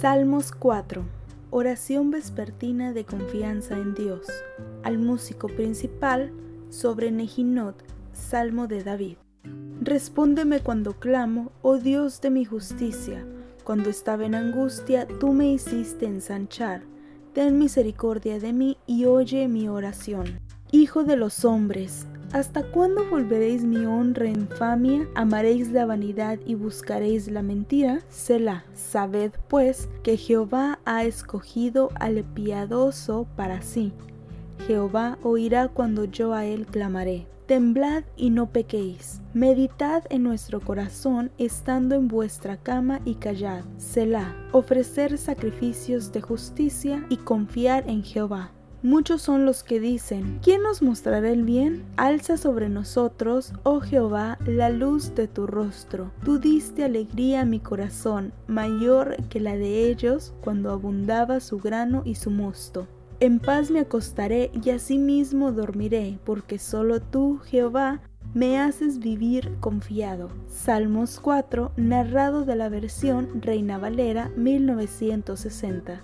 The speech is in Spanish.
Salmos 4. Oración vespertina de confianza en Dios. Al músico principal sobre Nehinot, Salmo de David. Respóndeme cuando clamo, oh Dios de mi justicia. Cuando estaba en angustia, tú me hiciste ensanchar. Ten misericordia de mí y oye mi oración. Hijo de los hombres, ¿Hasta cuándo volveréis mi honra en infamia? ¿Amaréis la vanidad y buscaréis la mentira? Selah. Sabed pues que Jehová ha escogido al piadoso para sí. Jehová oirá cuando yo a él clamaré. Temblad y no pequéis. Meditad en nuestro corazón estando en vuestra cama y callad. Selah. Ofrecer sacrificios de justicia y confiar en Jehová. Muchos son los que dicen, ¿quién nos mostrará el bien? Alza sobre nosotros, oh Jehová, la luz de tu rostro. Tú diste alegría a mi corazón, mayor que la de ellos cuando abundaba su grano y su mosto. En paz me acostaré y asimismo dormiré, porque solo tú, Jehová, me haces vivir confiado. Salmos 4, narrado de la versión Reina Valera 1960.